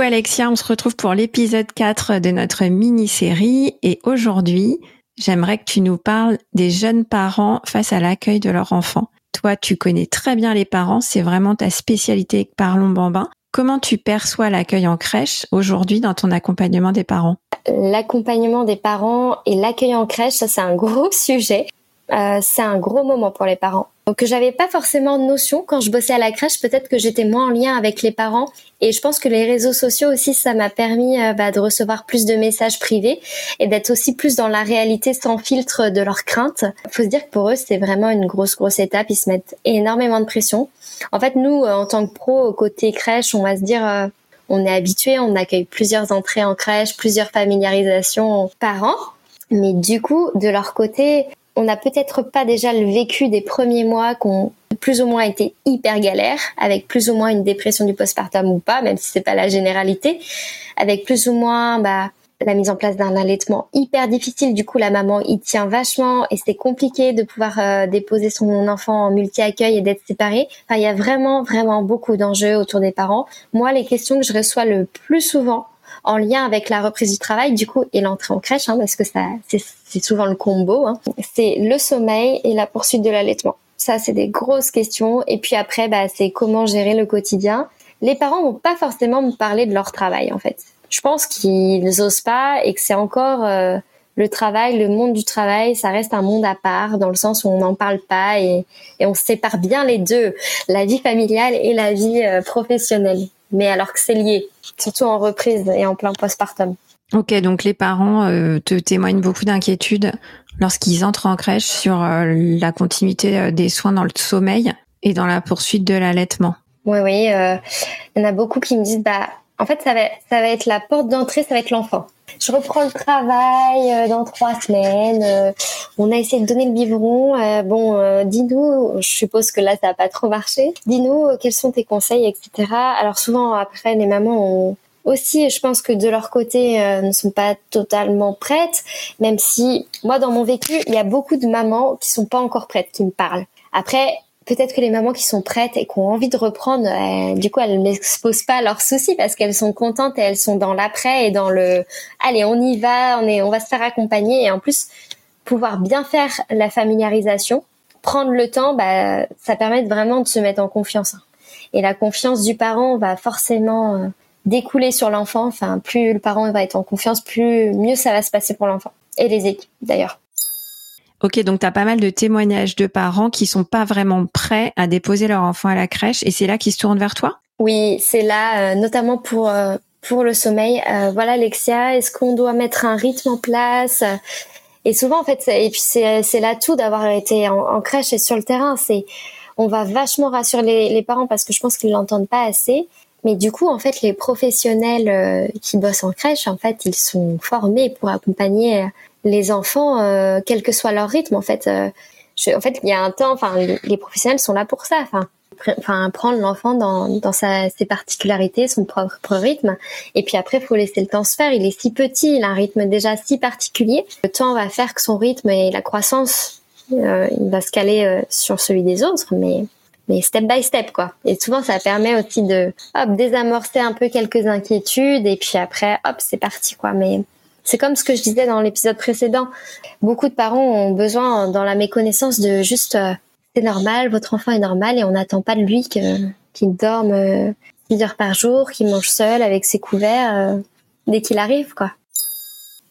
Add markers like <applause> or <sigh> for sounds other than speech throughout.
Alexia, on se retrouve pour l'épisode 4 de notre mini-série et aujourd'hui, j'aimerais que tu nous parles des jeunes parents face à l'accueil de leur enfant. Toi, tu connais très bien les parents, c'est vraiment ta spécialité Parlons Bambin. Comment tu perçois l'accueil en crèche aujourd'hui dans ton accompagnement des parents? L'accompagnement des parents et l'accueil en crèche, ça c'est un gros <laughs> sujet. Euh, c'est un gros moment pour les parents. Donc j'avais pas forcément de notion quand je bossais à la crèche, peut-être que j'étais moins en lien avec les parents et je pense que les réseaux sociaux aussi ça m'a permis euh, bah, de recevoir plus de messages privés et d'être aussi plus dans la réalité sans filtre de leurs craintes. Faut se dire que pour eux c'est vraiment une grosse grosse étape, ils se mettent énormément de pression. En fait nous euh, en tant que pro côté crèche, on va se dire on est habitué, on accueille plusieurs entrées en crèche, plusieurs familiarisations par an. Mais du coup, de leur côté, on n'a peut-être pas déjà le vécu des premiers mois qu'on plus ou moins été hyper galère, avec plus ou moins une dépression du postpartum ou pas, même si c'est pas la généralité, avec plus ou moins bah, la mise en place d'un allaitement hyper difficile. Du coup, la maman y tient vachement et c'est compliqué de pouvoir euh, déposer son enfant en multi-accueil et d'être séparé. Enfin, il y a vraiment, vraiment beaucoup d'enjeux autour des parents. Moi, les questions que je reçois le plus souvent, en lien avec la reprise du travail, du coup, et l'entrée en crèche, hein, parce que ça, c'est souvent le combo. Hein. C'est le sommeil et la poursuite de l'allaitement. Ça, c'est des grosses questions. Et puis après, bah, c'est comment gérer le quotidien. Les parents vont pas forcément me parler de leur travail, en fait. Je pense qu'ils n'osent pas et que c'est encore euh, le travail, le monde du travail, ça reste un monde à part dans le sens où on n'en parle pas et, et, on sépare bien les deux, la vie familiale et la vie euh, professionnelle. Mais alors que c'est lié surtout en reprise et en plein postpartum. Ok, donc les parents euh, te témoignent beaucoup d'inquiétude lorsqu'ils entrent en crèche sur euh, la continuité euh, des soins dans le sommeil et dans la poursuite de l'allaitement. Oui, oui, il y en a beaucoup qui me disent, bah, en fait, ça va, être la porte d'entrée, ça va être l'enfant. Je reprends le travail dans trois semaines. on a essayé de donner le biberon. bon, dis-nous, je suppose que là, ça n'a pas trop marché. Dis-nous quels sont tes conseils, etc. Alors souvent, après, les mamans ont aussi, je pense que de leur côté, euh, ne sont pas totalement prêtes, même si moi, dans mon vécu, il y a beaucoup de mamans qui sont pas encore prêtes, qui me parlent. Après, peut-être que les mamans qui sont prêtes et qui ont envie de reprendre, euh, du coup, elles n'exposent pas leurs soucis parce qu'elles sont contentes et elles sont dans l'après et dans le allez, on y va, on est, on va se faire accompagner et en plus pouvoir bien faire la familiarisation, prendre le temps, bah, ça permet vraiment de se mettre en confiance. Et la confiance du parent va forcément euh, découler sur l'enfant. Enfin, plus le parent va être en confiance, plus mieux ça va se passer pour l'enfant et les équipes d'ailleurs. Ok, donc tu as pas mal de témoignages de parents qui sont pas vraiment prêts à déposer leur enfant à la crèche et c'est là qu'ils se tournent vers toi? Oui, c'est là, euh, notamment pour euh, pour le sommeil. Euh, voilà, Alexia, est-ce qu'on doit mettre un rythme en place? Et souvent, en fait, et puis c'est l'atout d'avoir été en, crèche et sur le terrain. C'est on va vachement rassurer les, les parents parce que je pense qu'ils l'entendent pas assez. Mais du coup, en fait, les professionnels qui bossent en crèche, en fait, ils sont formés pour accompagner les enfants, euh, quel que soit leur rythme. En fait, euh, en fait, il y a un temps. Enfin, les professionnels sont là pour ça. Enfin, enfin, prendre l'enfant dans, dans sa, ses particularités, son propre rythme. Et puis après, il faut laisser le temps se faire. Il est si petit, il a un rythme déjà si particulier. Le temps va faire que son rythme et la croissance, il va se caler sur celui des autres, mais mais step by step quoi. Et souvent ça permet aussi de hop désamorcer un peu quelques inquiétudes et puis après hop c'est parti quoi. Mais c'est comme ce que je disais dans l'épisode précédent. Beaucoup de parents ont besoin dans la méconnaissance de juste euh, c'est normal, votre enfant est normal et on n'attend pas de lui qu'il dorme plusieurs par jour, qui mange seul avec ses couverts dès qu'il arrive, quoi.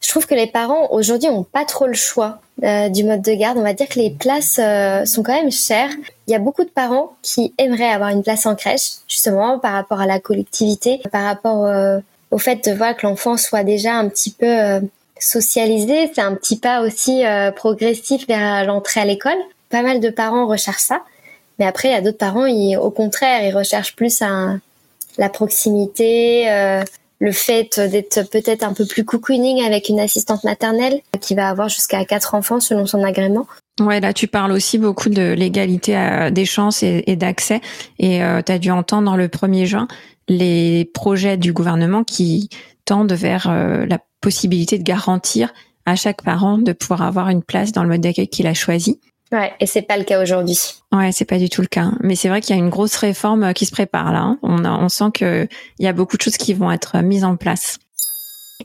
Je trouve que les parents aujourd'hui ont pas trop le choix du mode de garde. On va dire que les places sont quand même chères. Il y a beaucoup de parents qui aimeraient avoir une place en crèche, justement par rapport à la collectivité, par rapport au fait de voir que l'enfant soit déjà un petit peu socialisé. C'est un petit pas aussi progressif vers l'entrée à l'école. Pas mal de parents recherchent ça. Mais après, il y a d'autres parents, ils, au contraire, ils recherchent plus la proximité, euh, le fait d'être peut-être un peu plus cocooning avec une assistante maternelle qui va avoir jusqu'à quatre enfants selon son agrément. Ouais, là tu parles aussi beaucoup de l'égalité euh, des chances et, d'accès. Et euh, tu as dû entendre le 1er juin les projets du gouvernement qui tendent vers la possibilité de garantir à chaque parent de pouvoir avoir une place dans le mode d'accueil qu'il a choisi. Ouais, et c'est pas le cas aujourd'hui. Ouais, c'est pas du tout le cas. Mais c'est vrai qu'il y a une grosse réforme euh, qui se prépare là. Hein. On, on sent que il y a beaucoup de choses qui vont être euh, mises en place.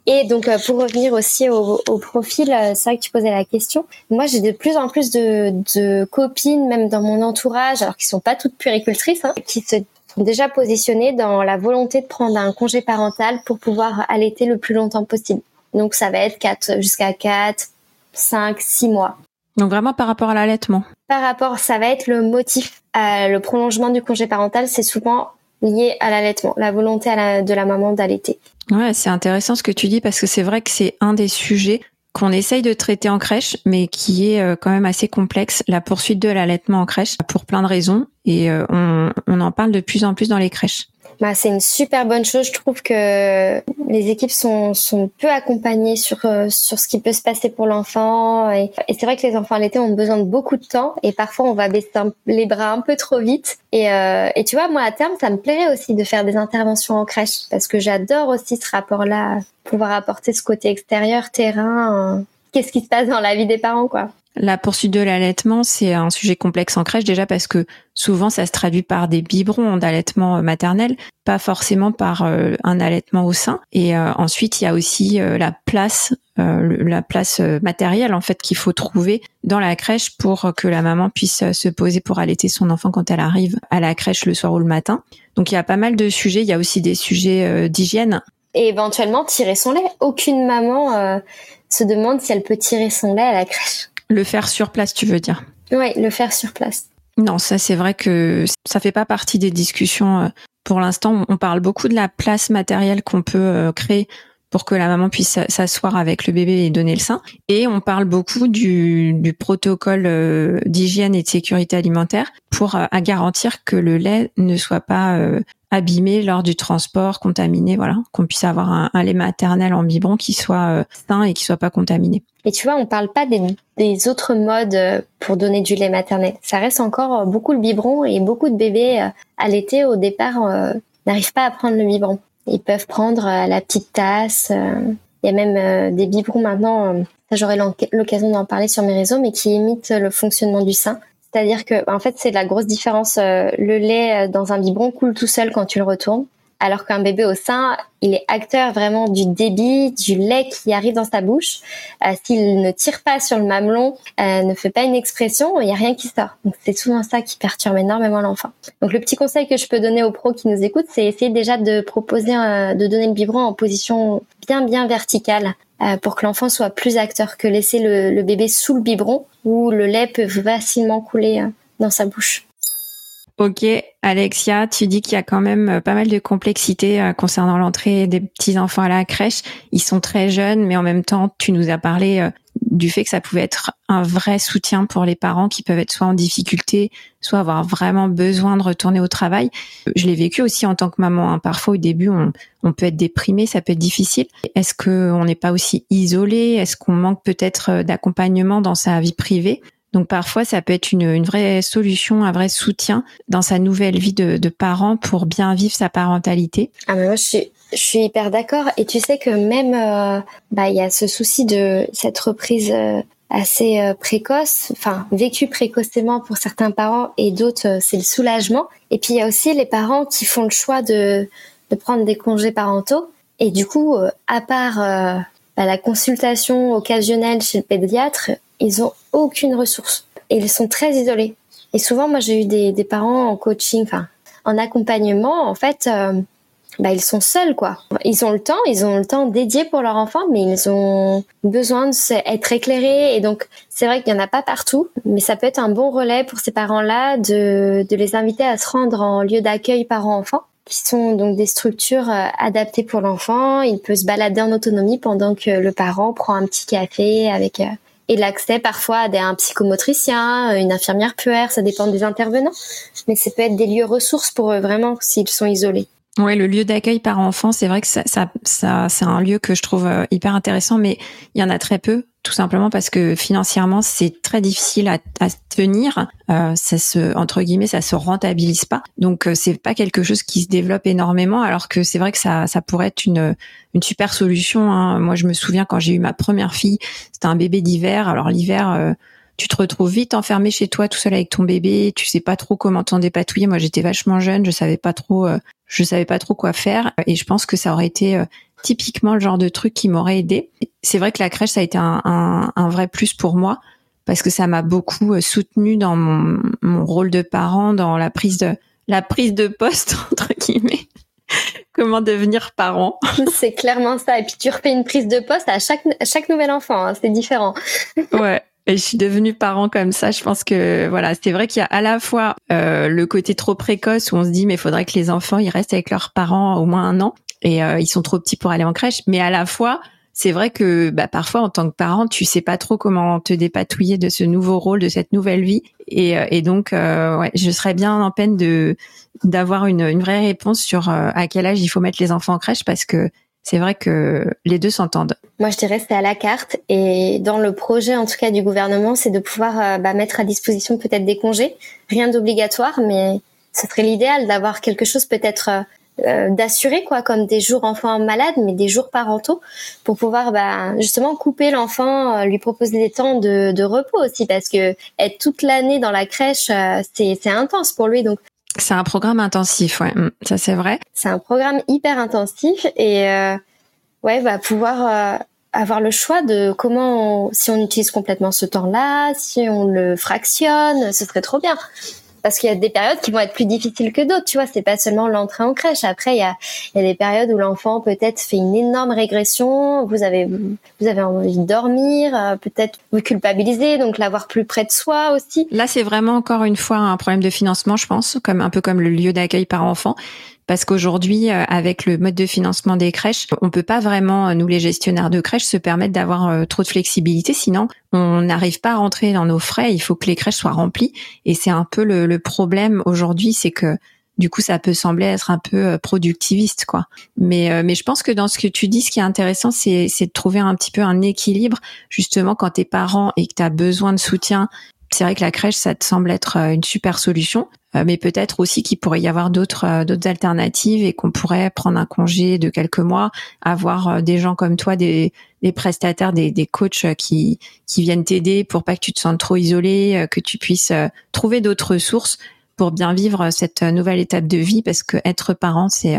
Et donc euh, pour revenir aussi au, au profil, c'est vrai que tu posais la question. Moi, j'ai de plus en plus de, de, copines, même dans mon entourage, alors qui sont pas toutes puéricultrices, hein, qui se sont déjà positionnées dans la volonté de prendre un congé parental pour pouvoir allaiter le plus longtemps possible. Donc ça va être quatre jusqu'à 4, 5, 6 mois. Donc vraiment par rapport à l'allaitement. Par rapport, ça va être le motif. Euh, le prolongement du congé parental, c'est souvent lié à l'allaitement, la volonté de la maman d'allaiter. Ouais, c'est intéressant ce que tu dis parce que c'est vrai que c'est un des sujets qu'on essaye de traiter en crèche, mais qui est euh, quand même assez complexe, la poursuite de l'allaitement en crèche, pour plein de raisons, et euh, on, on en parle de plus en plus dans les crèches. Bah, c'est une super bonne chose. Je trouve que les équipes sont, sont peu accompagnées sur, euh, sur ce qui peut se passer pour l'enfant. Et, c'est vrai que les enfants à l'été ont besoin de beaucoup de temps et parfois on va baisser les bras un peu trop vite. Et, euh, et tu vois, moi à terme, ça me plairait aussi de faire des interventions en crèche parce que j'adore aussi ce rapport-là, pouvoir apporter ce côté extérieur, terrain. Qu'est-ce qui se passe dans la vie des parents, quoi. La poursuite de l'allaitement, c'est un sujet complexe en crèche déjà parce que souvent ça se traduit par des biberons d'allaitement euh, maternel, pas forcément par euh, un allaitement au sein. Et euh, ensuite, il y a aussi la place, la place matérielle en fait qu'il faut trouver dans la crèche pour que la maman puisse se poser pour allaiter son enfant quand elle arrive à la crèche le soir ou le matin. Donc il y a pas mal de sujets. Il y a aussi des sujets d'hygiène. Et éventuellement tirer son lait. Aucune maman se demande si elle peut tirer son lait à la crèche. Le faire sur place, tu veux dire? Oui, le faire sur place. Non, ça c'est vrai que ça fait pas partie des discussions. Euh, pour l'instant, on parle beaucoup de la place matérielle qu'on peut euh, créer pour que la maman puisse s'asseoir avec le bébé et donner le sein. Et on parle beaucoup du, du protocole euh, d'hygiène et de sécurité alimentaire pour à garantir que le lait ne soit pas abîmé lors du transport, contaminé, voilà, qu'on puisse avoir un, lait maternel en biberon qui soit sain et qui soit pas contaminé. Et tu vois, on parle pas des, autres modes euh, pour donner du lait maternel. Ça reste encore euh, beaucoup le biberon et beaucoup de bébés euh, à l'été au départ n'arrivent pas à prendre le biberon. Ils peuvent prendre la petite tasse. Il y a même des biberons maintenant, j'aurai l'occasion d'en parler sur mes réseaux, mais qui imitent le fonctionnement du sein. C'est-à-dire que, en fait, c'est la grosse différence. Le lait dans un biberon coule tout seul quand tu le retournes alors qu'un bébé au sein, il est acteur vraiment du débit, du lait qui arrive dans sa bouche. Euh, s'il ne tire pas sur le mamelon, euh, ne fait pas une expression, il n'y a rien qui sort. Donc c'est souvent ça qui perturbe énormément l'enfant. Donc le petit conseil que je peux donner aux pros qui nous écoutent, c'est essayer déjà de proposer, euh, de donner le biberon en position bien bien verticale pour que l'enfant soit plus acteur que laisser le, bébé sous le biberon où le lait peut facilement couler dans sa bouche. Ok, Alexia, tu dis qu'il y a quand même euh, pas mal de complexité euh, concernant l'entrée des petits enfants à la crèche. Ils sont très jeunes, mais en même temps, tu nous as parlé euh, du fait que ça pouvait être un vrai soutien pour les parents qui peuvent être soit en difficulté, soit avoir vraiment besoin de retourner au travail. Je l'ai vécu aussi en tant que maman. Hein. Parfois, au début, on, peut être déprimé, ça peut être difficile. Est-ce qu'on n'est pas aussi isolé? Est-ce qu'on manque peut-être d'accompagnement dans sa vie privée? Donc parfois, ça peut être une, vraie solution, un vrai soutien dans sa nouvelle vie de, de parent pour bien vivre sa parentalité. Ah mais moi je suis, je suis hyper d'accord. Et tu sais que même euh, bah il y a ce souci de cette reprise euh, assez euh, précoce, enfin vécue précocement pour certains parents et d'autres c'est le soulagement. Et puis il y a aussi les parents qui font le choix de de prendre des congés parentaux et du coup à part bah, la consultation occasionnelle chez le pédiatre, ils ont aucune ressource et ils sont très isolés. Et souvent, moi, j'ai eu des, des, parents en coaching, enfin, en accompagnement, en fait, bah, ils sont seuls, quoi. Ils ont le temps, ils ont le temps dédié pour leur enfant, mais ils ont besoin d'être éclairés. Et donc, c'est vrai qu'il n'y en a pas partout, mais ça peut être un bon relais pour ces parents-là de, de les inviter à se rendre en lieu d'accueil parents-enfants qui sont donc des structures euh, adaptées pour l'enfant. Il peut se balader en autonomie pendant que le parent prend un petit café avec euh, et l'accès parfois à des, un psychomotricien, une infirmière puère, ça dépend des intervenants. Mais ça peut être des lieux ressources pour eux vraiment s'ils sont isolés. Ouais, le lieu d'accueil par enfant, c'est vrai que ça, ça, ça c'est un lieu que je trouve euh, hyper intéressant, mais il y en a très peu, tout simplement parce que financièrement, c'est très difficile à, à tenir. Euh, ça se, entre guillemets, ça se rentabilise pas. Donc, euh, c'est pas quelque chose qui se développe énormément, alors que c'est vrai que ça, ça pourrait être une, une super solution. Hein. Moi, je me souviens quand j'ai eu ma première fille, c'était un bébé d'hiver. Alors l'hiver. Euh, tu te retrouves vite enfermé chez toi tout seul avec ton bébé, tu sais pas trop comment t'en dépatouiller. Moi, j'étais vachement jeune, je savais pas trop, euh, je savais pas trop quoi faire, et je pense que ça aurait été euh, typiquement le genre de truc qui m'aurait aidé. C'est vrai que la crèche, ça a été un, un, un vrai plus pour moi parce que ça m'a beaucoup euh, soutenu dans mon, mon, rôle de parent, dans la prise de la prise de poste <laughs> entre guillemets. Comment devenir parent <laughs> C'est clairement ça. Et puis tu refais une prise de poste à chaque chaque nouvel enfant. Hein. C'est différent. ouais. Je suis devenue parent comme ça. Je pense que voilà, c'est vrai qu'il y a à la fois euh, le côté trop précoce où on se dit mais il faudrait que les enfants ils restent avec leurs parents au moins un an et euh, ils sont trop petits pour aller en crèche. Mais à la fois, c'est vrai que bah, parfois en tant que parent, tu sais pas trop comment te dépatouiller de ce nouveau rôle, de cette nouvelle vie. Et, euh, et donc, euh, ouais, je serais bien en peine de d'avoir une, une vraie réponse sur euh, à quel âge il faut mettre les enfants en crèche parce que c'est vrai que les deux s'entendent. Moi, je dirais c'est à la carte. Et dans le projet, en tout cas, du gouvernement, c'est de pouvoir euh, bah, mettre à disposition peut-être des congés. Rien d'obligatoire, mais ce serait l'idéal d'avoir quelque chose peut-être euh, euh, d'assurer quoi comme des jours enfants malades mais des jours parentaux pour pouvoir bah, justement couper l'enfant lui proposer des temps de, repos aussi parce que être toute l'année dans la crèche c'est intense pour lui donc c'est un programme intensif, ouais, mm, ça c'est vrai. C'est un programme hyper intensif et euh, ouais, pouvoir euh, avoir le choix de comment, si on utilise complètement ce temps-là, si on le fractionne, ce serait trop bien parce qu'il y a des périodes qui vont être plus difficiles que d'autres. Tu vois, c'est pas seulement l'entrée en crèche. Après, il y a, il y a des périodes où l'enfant peut-être fait une énorme régression. Vous avez, vous avez envie de dormir, euh, peut-être vous culpabiliser, donc l'avoir plus près de soi aussi. Là, c'est vraiment encore une fois un problème de financement, je pense, comme un peu comme le lieu d'accueil par enfant parce qu'aujourd'hui, euh, avec le mode de financement des crèches, on peut pas vraiment, euh, nous les gestionnaires de crèches, se permettre d'avoir euh, trop de flexibilité. Sinon, on n'arrive pas à rentrer dans nos frais. Il faut que les crèches soient remplies. Et c'est un peu le, problème aujourd'hui, c'est que du coup, ça peut sembler être un peu productiviste, quoi. Mais, je pense que dans ce que tu dis, ce qui est intéressant, c'est, de trouver un petit peu un équilibre, justement, quand t'es parent et que tu as besoin de soutien c'est vrai que la crèche, ça te semble être euh, une super solution, euh, mais peut-être aussi qu'il pourrait y avoir d'autres euh, d'autres alternatives et qu'on pourrait prendre un congé de quelques mois, avoir des gens comme toi, des, des prestataires, des, des coachs qui qui viennent t'aider pour pas que tu te sentes trop isolé, que tu puisses trouver d'autres ressources pour bien vivre cette nouvelle étape de vie, parce que être parent, c'est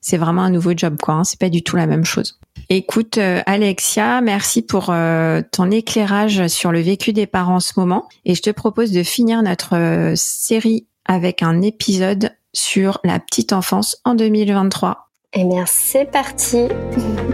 c'est vraiment un nouveau job, quoi. Hein, c'est pas du tout la même chose. Écoute, euh, Alexia, merci pour euh, ton éclairage sur le vécu des parents en ce moment. Et je te propose de finir notre euh, série avec un épisode sur la petite enfance en 2023. Eh bien, c'est parti. <laughs>